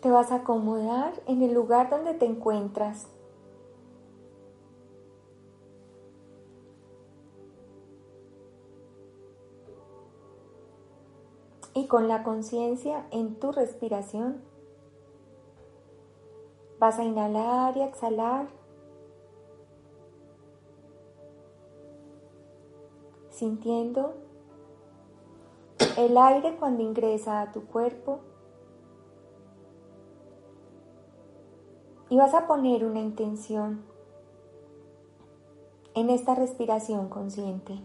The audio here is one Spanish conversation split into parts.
te vas a acomodar en el lugar donde te encuentras. Y con la conciencia en tu respiración, vas a inhalar y exhalar, sintiendo el aire cuando ingresa a tu cuerpo y vas a poner una intención en esta respiración consciente.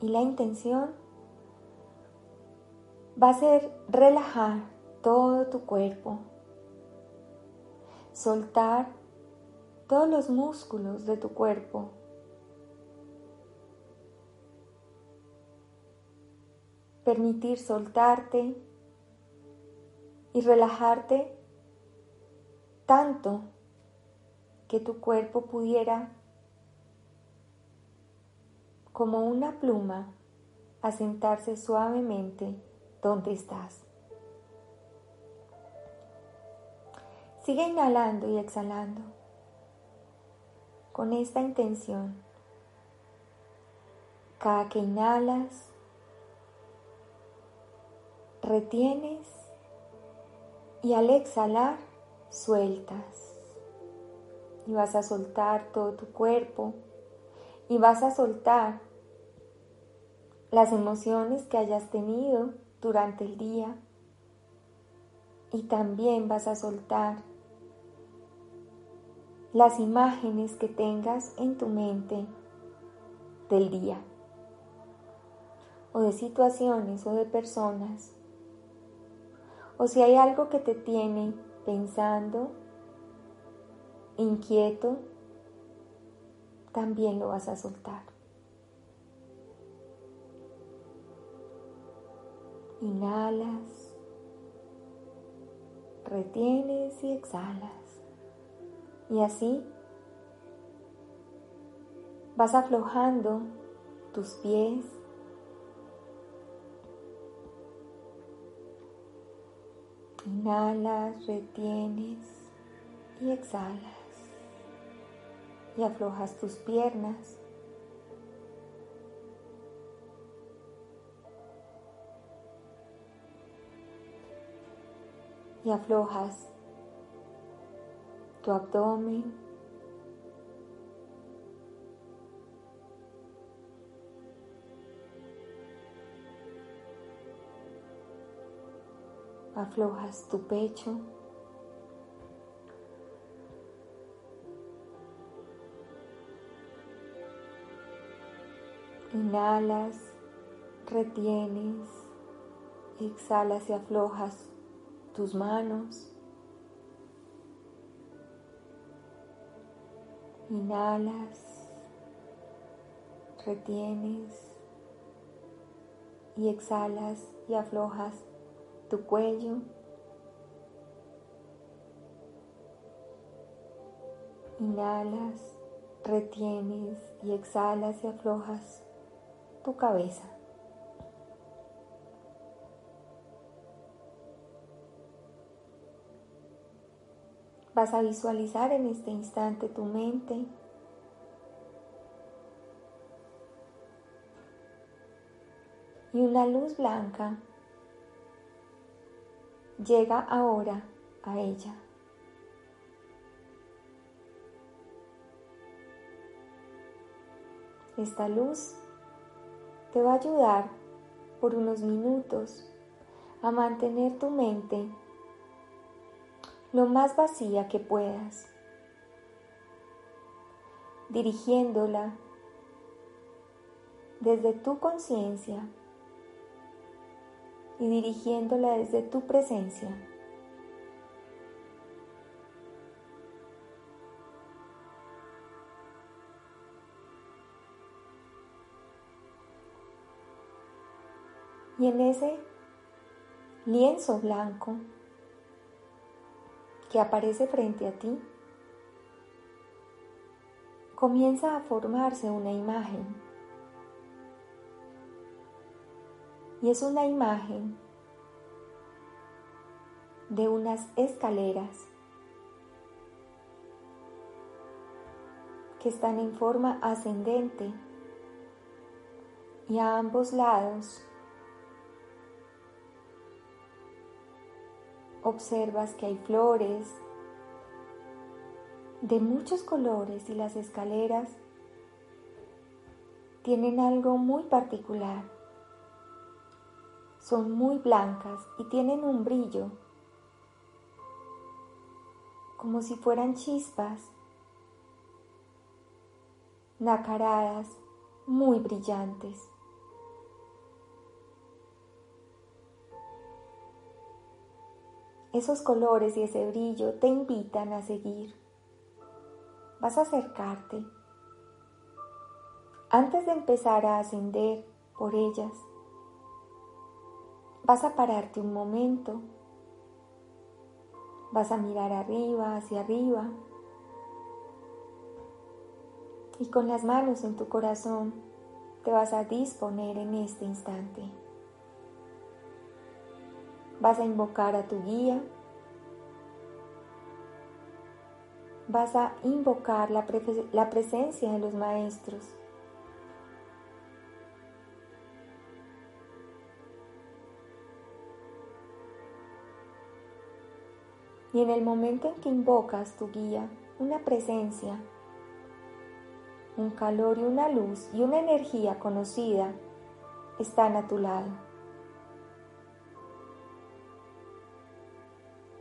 Y la intención va a ser relajar todo tu cuerpo, soltar todos los músculos de tu cuerpo permitir soltarte y relajarte tanto que tu cuerpo pudiera, como una pluma, asentarse suavemente donde estás. Sigue inhalando y exhalando con esta intención. Cada que inhalas, retienes y al exhalar sueltas. Y vas a soltar todo tu cuerpo. Y vas a soltar las emociones que hayas tenido durante el día. Y también vas a soltar las imágenes que tengas en tu mente del día. O de situaciones o de personas. O si hay algo que te tiene pensando, inquieto, también lo vas a soltar. Inhalas, retienes y exhalas. Y así vas aflojando tus pies, Inhalas, retienes y exhalas. Y aflojas tus piernas. Y aflojas tu abdomen. Aflojas tu pecho. Inhalas, retienes, exhalas y aflojas tus manos. Inhalas, retienes y exhalas y aflojas tu cuello. Inhalas, retienes y exhalas y aflojas tu cabeza. Vas a visualizar en este instante tu mente y una luz blanca llega ahora a ella. Esta luz te va a ayudar por unos minutos a mantener tu mente lo más vacía que puedas, dirigiéndola desde tu conciencia y dirigiéndola desde tu presencia. Y en ese lienzo blanco que aparece frente a ti, comienza a formarse una imagen Y es una imagen de unas escaleras que están en forma ascendente y a ambos lados observas que hay flores de muchos colores y las escaleras tienen algo muy particular. Son muy blancas y tienen un brillo, como si fueran chispas nacaradas muy brillantes. Esos colores y ese brillo te invitan a seguir. Vas a acercarte. Antes de empezar a ascender por ellas, vas a pararte un momento. Vas a mirar arriba, hacia arriba y con las manos en tu corazón te vas a disponer en este instante. Vas a invocar a tu guía. Vas a invocar la, presencia de los maestros. Y en el momento en que invocas tu guía, una presencia, un calor y una luz y una energía conocida están a tu lado.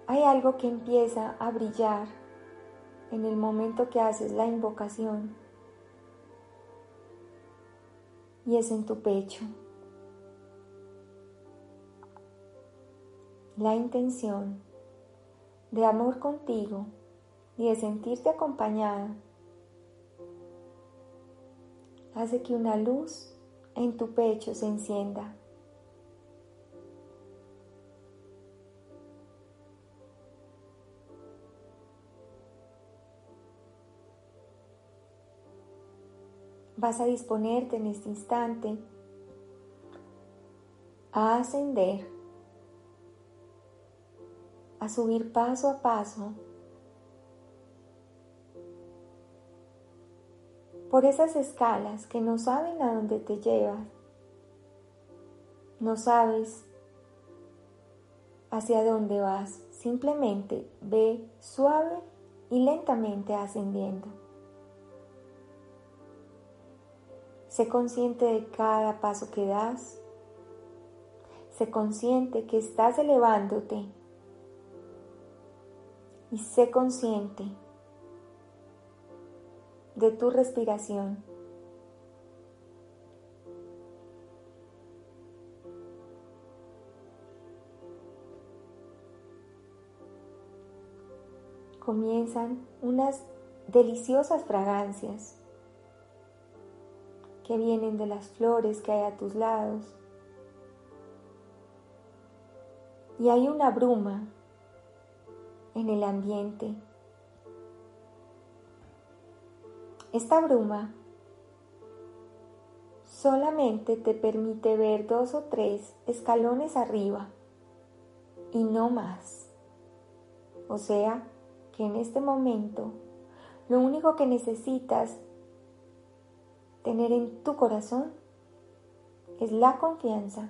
Hay algo que empieza a brillar en el momento que haces la invocación y es en tu pecho. La intención de amor contigo y de sentirte acompañada hace que una luz en tu pecho se encienda. Vas a disponerte en este instante a ascender, a subir paso a paso por esas escalas que no saben a dónde te llevan. No sabes hacia dónde vas, simplemente ve suave y lentamente ascendiendo. Sé consciente de cada paso que das. Sé consciente que estás elevándote. Y sé consciente de tu respiración. Comienzan unas deliciosas fragancias que vienen de las flores que hay a tus lados. Y hay una bruma en el ambiente Esta bruma solamente te permite ver dos o tres escalones arriba y no más. O sea que en este momento lo único que necesitas tener en tu corazón es la confianza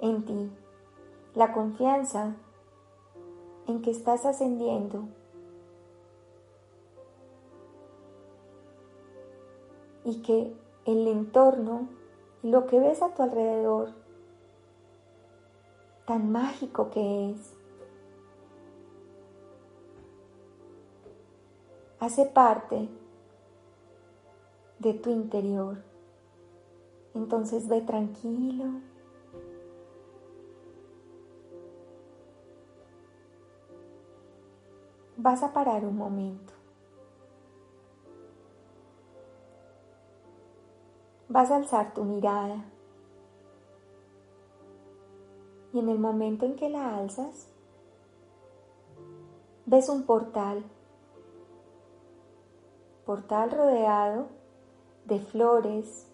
en ti, la confianza en que estás ascendiendo y que el entorno, lo que ves a tu alrededor, tan mágico que es, hace parte de tu interior. Entonces ve tranquilo. Vas a parar un momento. vas a alzar tu mirada y en el momento en que la alzas, ves un portal, portal rodeado de flores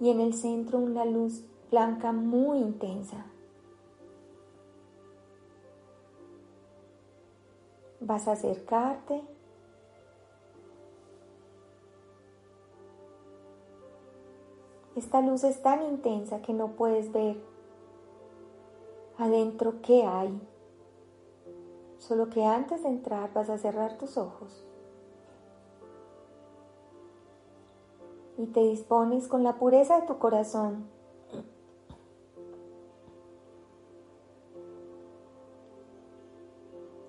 y en el centro una luz blanca muy intensa. Vas a acercarte Esta luz es tan intensa que no puedes ver adentro qué hay. Solo que antes de entrar vas a cerrar tus ojos. Y te dispones con la pureza de tu corazón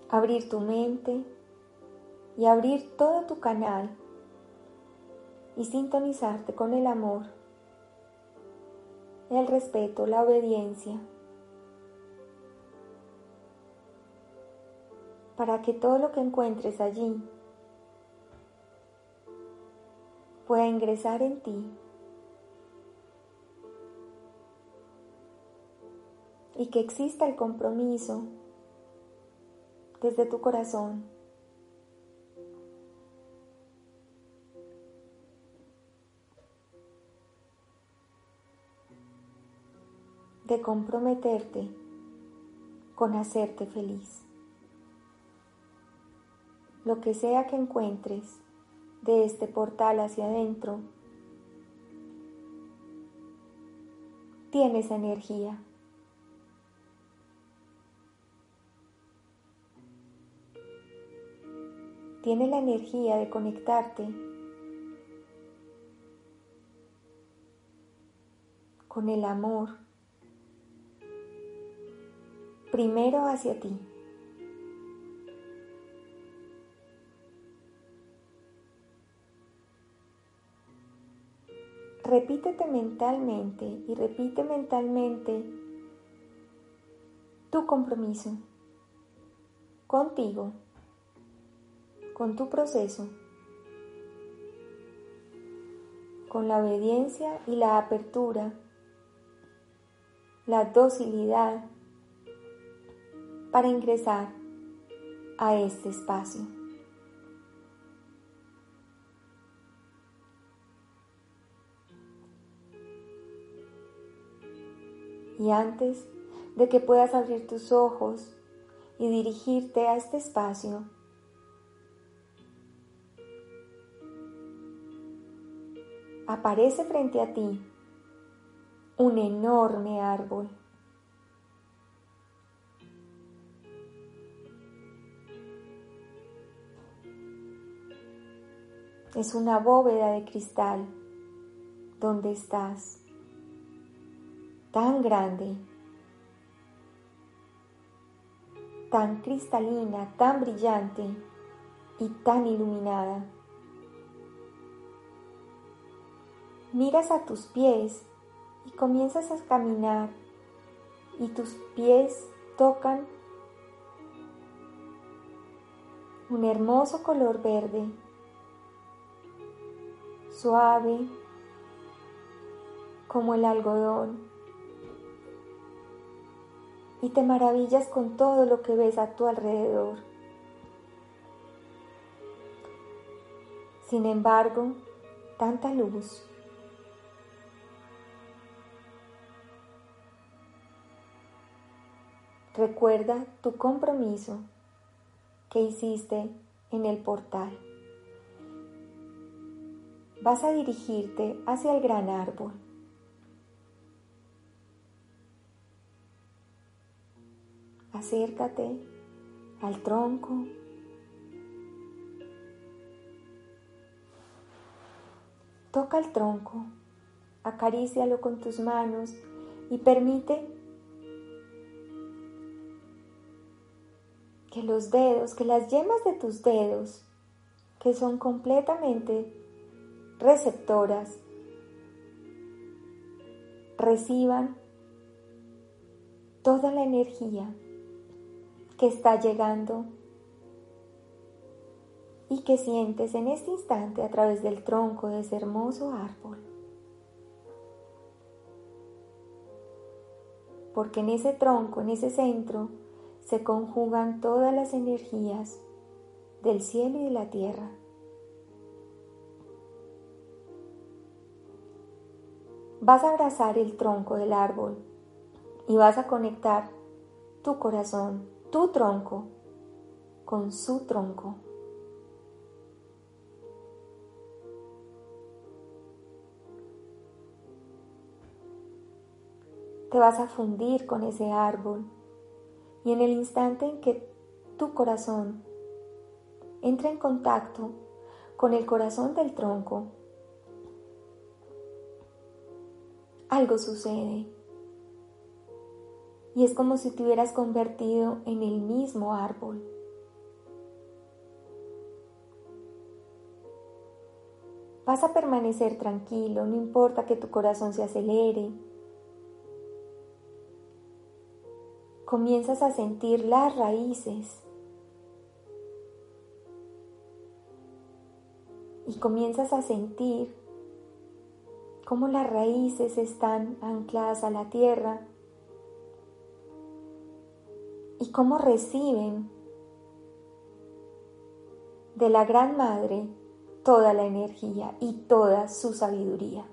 abrir tu mente y abrir todo tu canal y sintonizarte con el amor el respeto, la obediencia, para que todo lo que encuentres allí pueda ingresar en ti y que exista el compromiso desde tu corazón de comprometerte con hacerte feliz. Lo que sea que encuentres de este portal hacia adentro, tiene esa energía. Tiene la energía de conectarte con el amor primero hacia ti. Repítete mentalmente y repite mentalmente tu compromiso contigo, con tu proceso, con la obediencia y la apertura, la docilidad para ingresar a este espacio. Y antes de que puedas abrir tus ojos y dirigirte a este espacio, aparece frente a ti un enorme árbol. es una bóveda de cristal donde estás, tan grande, tan cristalina, tan brillante y tan iluminada. Miras a tus pies y comienzas a caminar y tus pies tocan un hermoso color verde suave como el algodón y te maravillas con todo lo que ves a tu alrededor. Sin embargo, tanta luz. Recuerda tu compromiso que hiciste en el portal vas a dirigirte hacia el gran árbol. Acércate al tronco. Toca el tronco, acarícialo con tus manos y permite que los dedos, que las yemas de tus dedos, que son completamente receptoras reciban toda la energía que está llegando y que sientes en este instante a través del tronco de ese hermoso árbol. Porque en ese tronco, en ese centro, se conjugan todas las energías del cielo y de la tierra. Vas a abrazar el tronco del árbol y vas a conectar tu corazón, tu tronco, con su tronco. Te vas a fundir con ese árbol y en el instante en que tu corazón entra en contacto con el corazón del tronco, algo sucede. Y es como si te hubieras convertido en el mismo árbol. Vas a permanecer tranquilo, no importa que tu corazón se acelere. Comienzas a sentir las raíces y comienzas a sentir cómo las raíces están ancladas a la tierra y cómo reciben de la Gran Madre toda la energía y toda su sabiduría.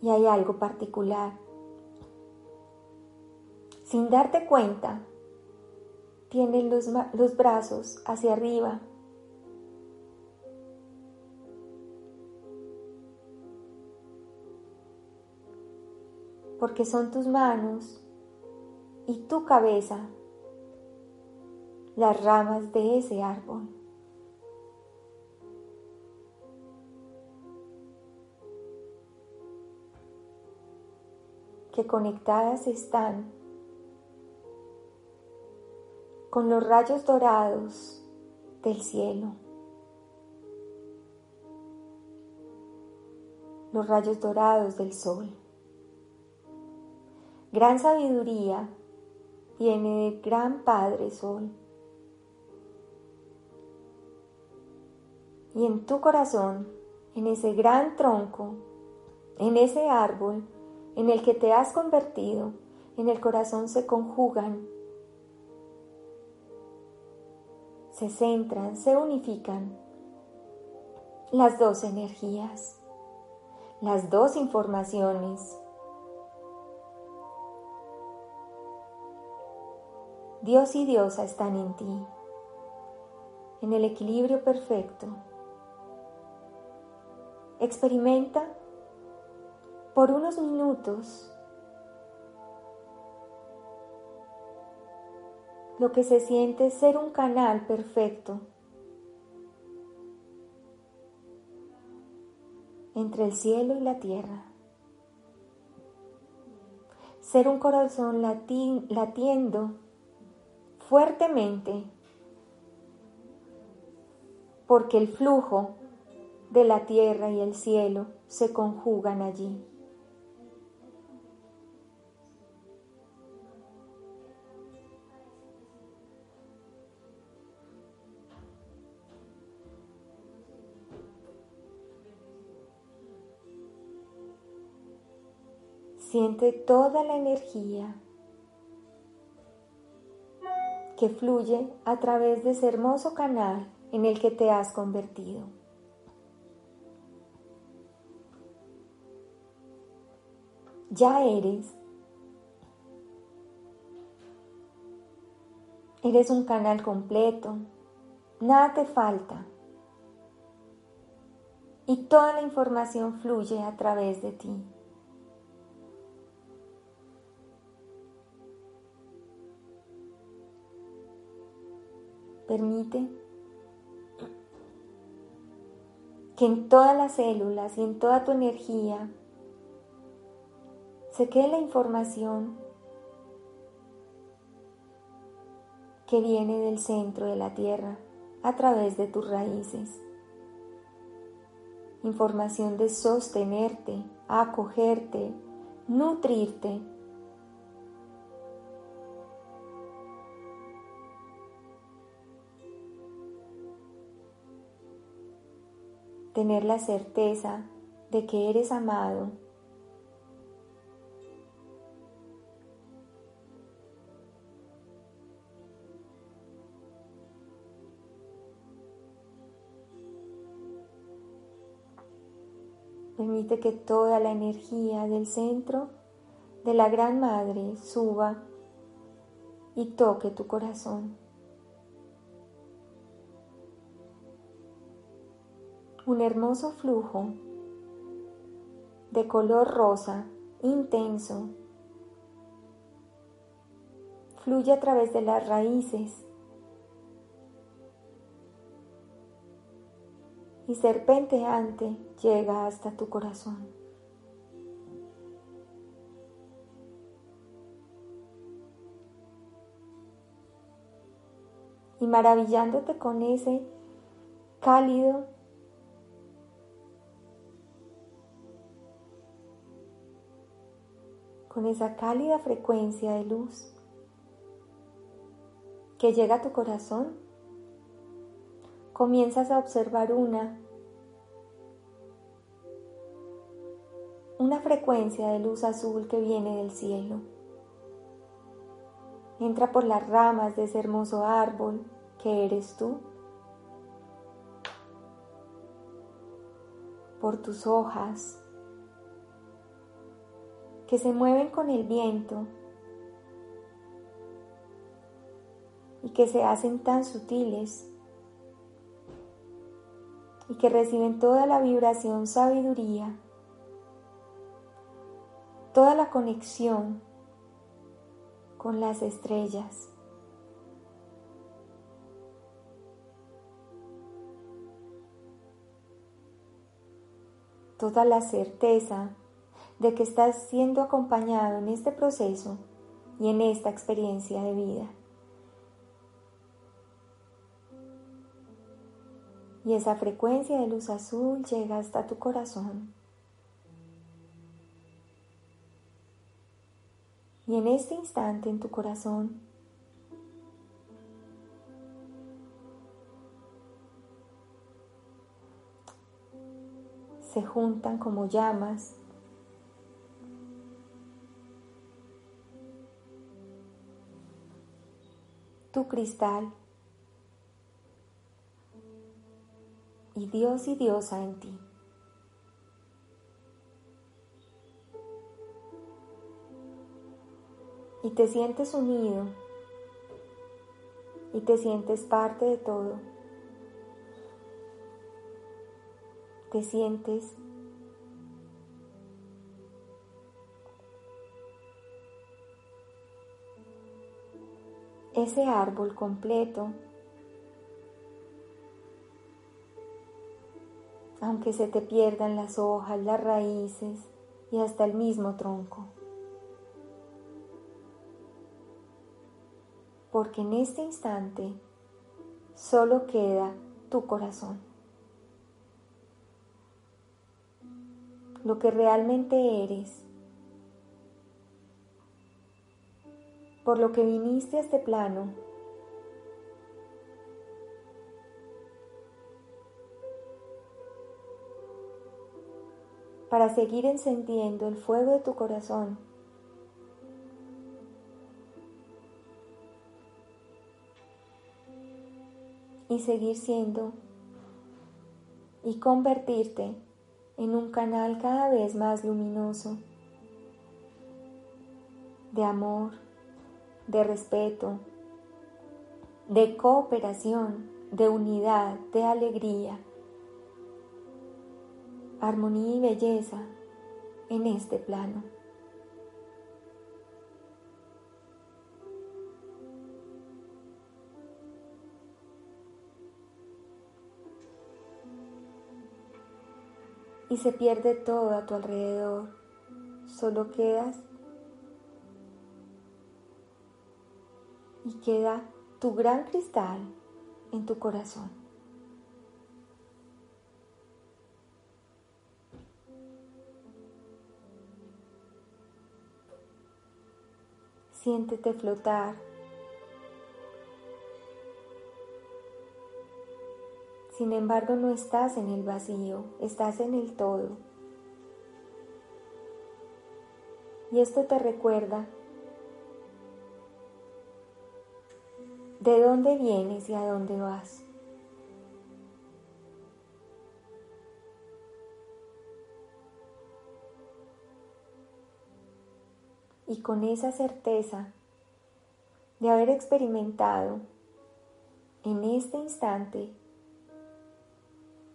Y hay algo particular. Sin darte cuenta, tienes los, los brazos hacia arriba. Porque son tus manos y tu cabeza las ramas de ese árbol. Que conectadas están con los rayos dorados del cielo, los rayos dorados del sol. Gran sabiduría viene del gran Padre Sol. Y en tu corazón, en ese gran tronco, en ese árbol en el que te has convertido, en el corazón se conjugan se centran, se unifican las dos energías, las dos informaciones. Dios y Diosa están en ti, en el equilibrio perfecto. Experimenta por unos minutos lo que se siente ser un canal perfecto entre el cielo y la tierra. Ser un corazón latiendo fuertemente porque el flujo de la tierra y el cielo se conjugan allí. Siente toda la energía que fluye a través de ese hermoso canal en el que te has convertido. Ya eres. Eres un canal completo. Nada te falta. Y toda la información fluye a través de ti. Permite que en todas las células y en toda tu energía se quede la información que viene del centro de la tierra a través de tus raíces. Información de sostenerte, acogerte, nutrirte tener la certeza de que eres amado. Permite que toda la energía del centro de la Gran Madre suba y toque tu corazón. Un hermoso flujo de color rosa intenso fluye a través de las raíces y serpenteante llega hasta tu corazón. Y maravillándote con ese cálido con esa cálida frecuencia de luz que llega a tu corazón, comienzas a observar una, una frecuencia de luz azul que viene del cielo. Entra por las ramas de ese hermoso árbol que eres tú, por tus hojas que se mueven con el viento y que se hacen tan sutiles y que reciben toda la vibración sabiduría, toda la conexión con las estrellas. Toda la certeza de que estás siendo acompañado en este proceso y en esta experiencia de vida. y esa frecuencia de luz azul llega hasta tu corazón. Y en este instante en tu corazón se juntan como llamas tu cristal y Dios y diosa en ti. Y te sientes unido y te sientes parte de todo. Te sientes ese árbol completo aunque se te pierdan las hojas, las raíces y hasta el mismo tronco. Porque en este instante solo queda tu corazón. Lo que realmente eres. Por lo que viniste a este plano. Para seguir encendiendo el fuego de tu corazón. Y seguir siendo. Y convertirte en un canal cada vez más luminoso. De amor, de respeto, de cooperación, de unidad, de alegría armonía y belleza en este plano. Y se pierde todo a tu alrededor, solo quedas y queda tu gran cristal en tu corazón. Siéntete flotar. Sin embargo, no estás en el vacío, estás en el todo. Y esto te recuerda de dónde vienes y a dónde vas. y con esa certeza de haber experimentado en este instante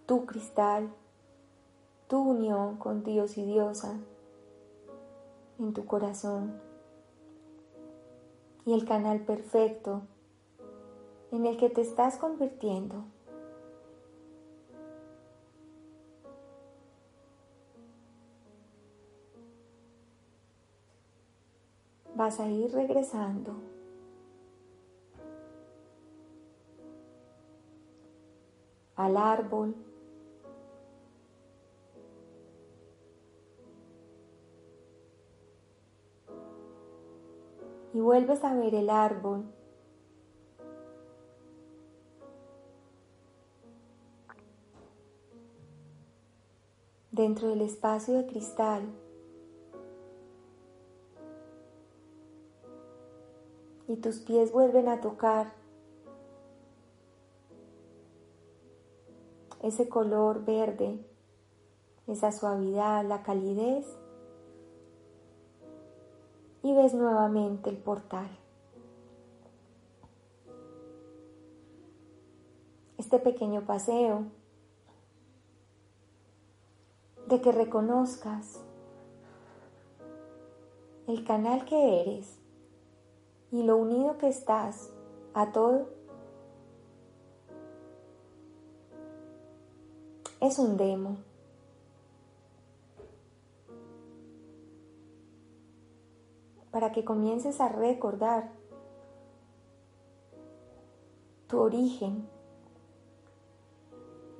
tu cristal, tu unión con Dios y Diosa en tu corazón y el canal perfecto en el que te estás convirtiendo. Vas a ir regresando al árbol y vuelves a ver el árbol. Dentro del espacio de cristal. Y tus pies vuelven a tocar ese color verde, esa suavidad, la calidez y ves nuevamente el portal. Este pequeño paseo de que reconozcas el canal que eres y lo unido que estás a todo es un demo. para que comiences a recordar tu origen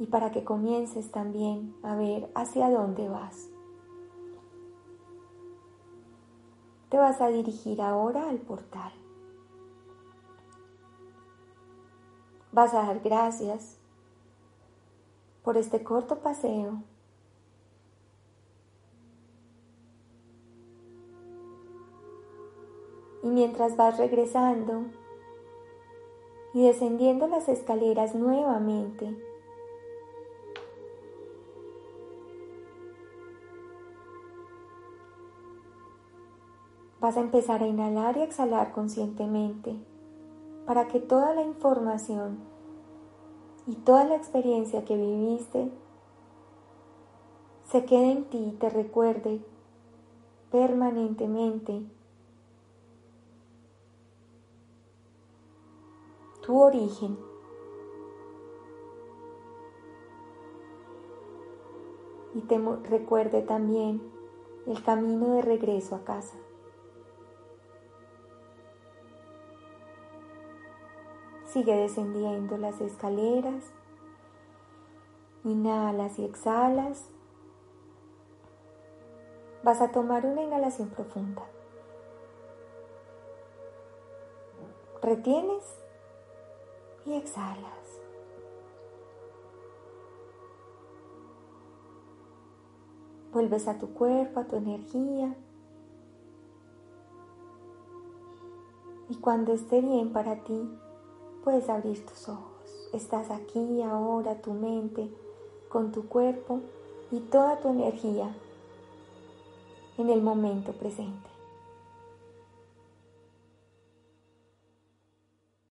y para que comiences también a ver hacia dónde vas. Te vas a dirigir ahora al portal. Vas a dar gracias por este corto paseo y mientras vas regresando y descendiendo las escaleras nuevamente, vas a empezar a inhalar y exhalar conscientemente para que toda la información y toda la experiencia que viviste se quede en ti y te recuerde permanentemente tu origen. Y te recuerde también el camino de regreso a casa. Sigue descendiendo las escaleras. Inhalas y exhalas. Vas a tomar una inhalación profunda. Retienes y exhalas. Vuelves a tu cuerpo, a tu energía. Y cuando esté bien para ti, puedes abrir tus ojos. Estás aquí, ahora, tu mente, con tu cuerpo y toda tu energía en el momento presente.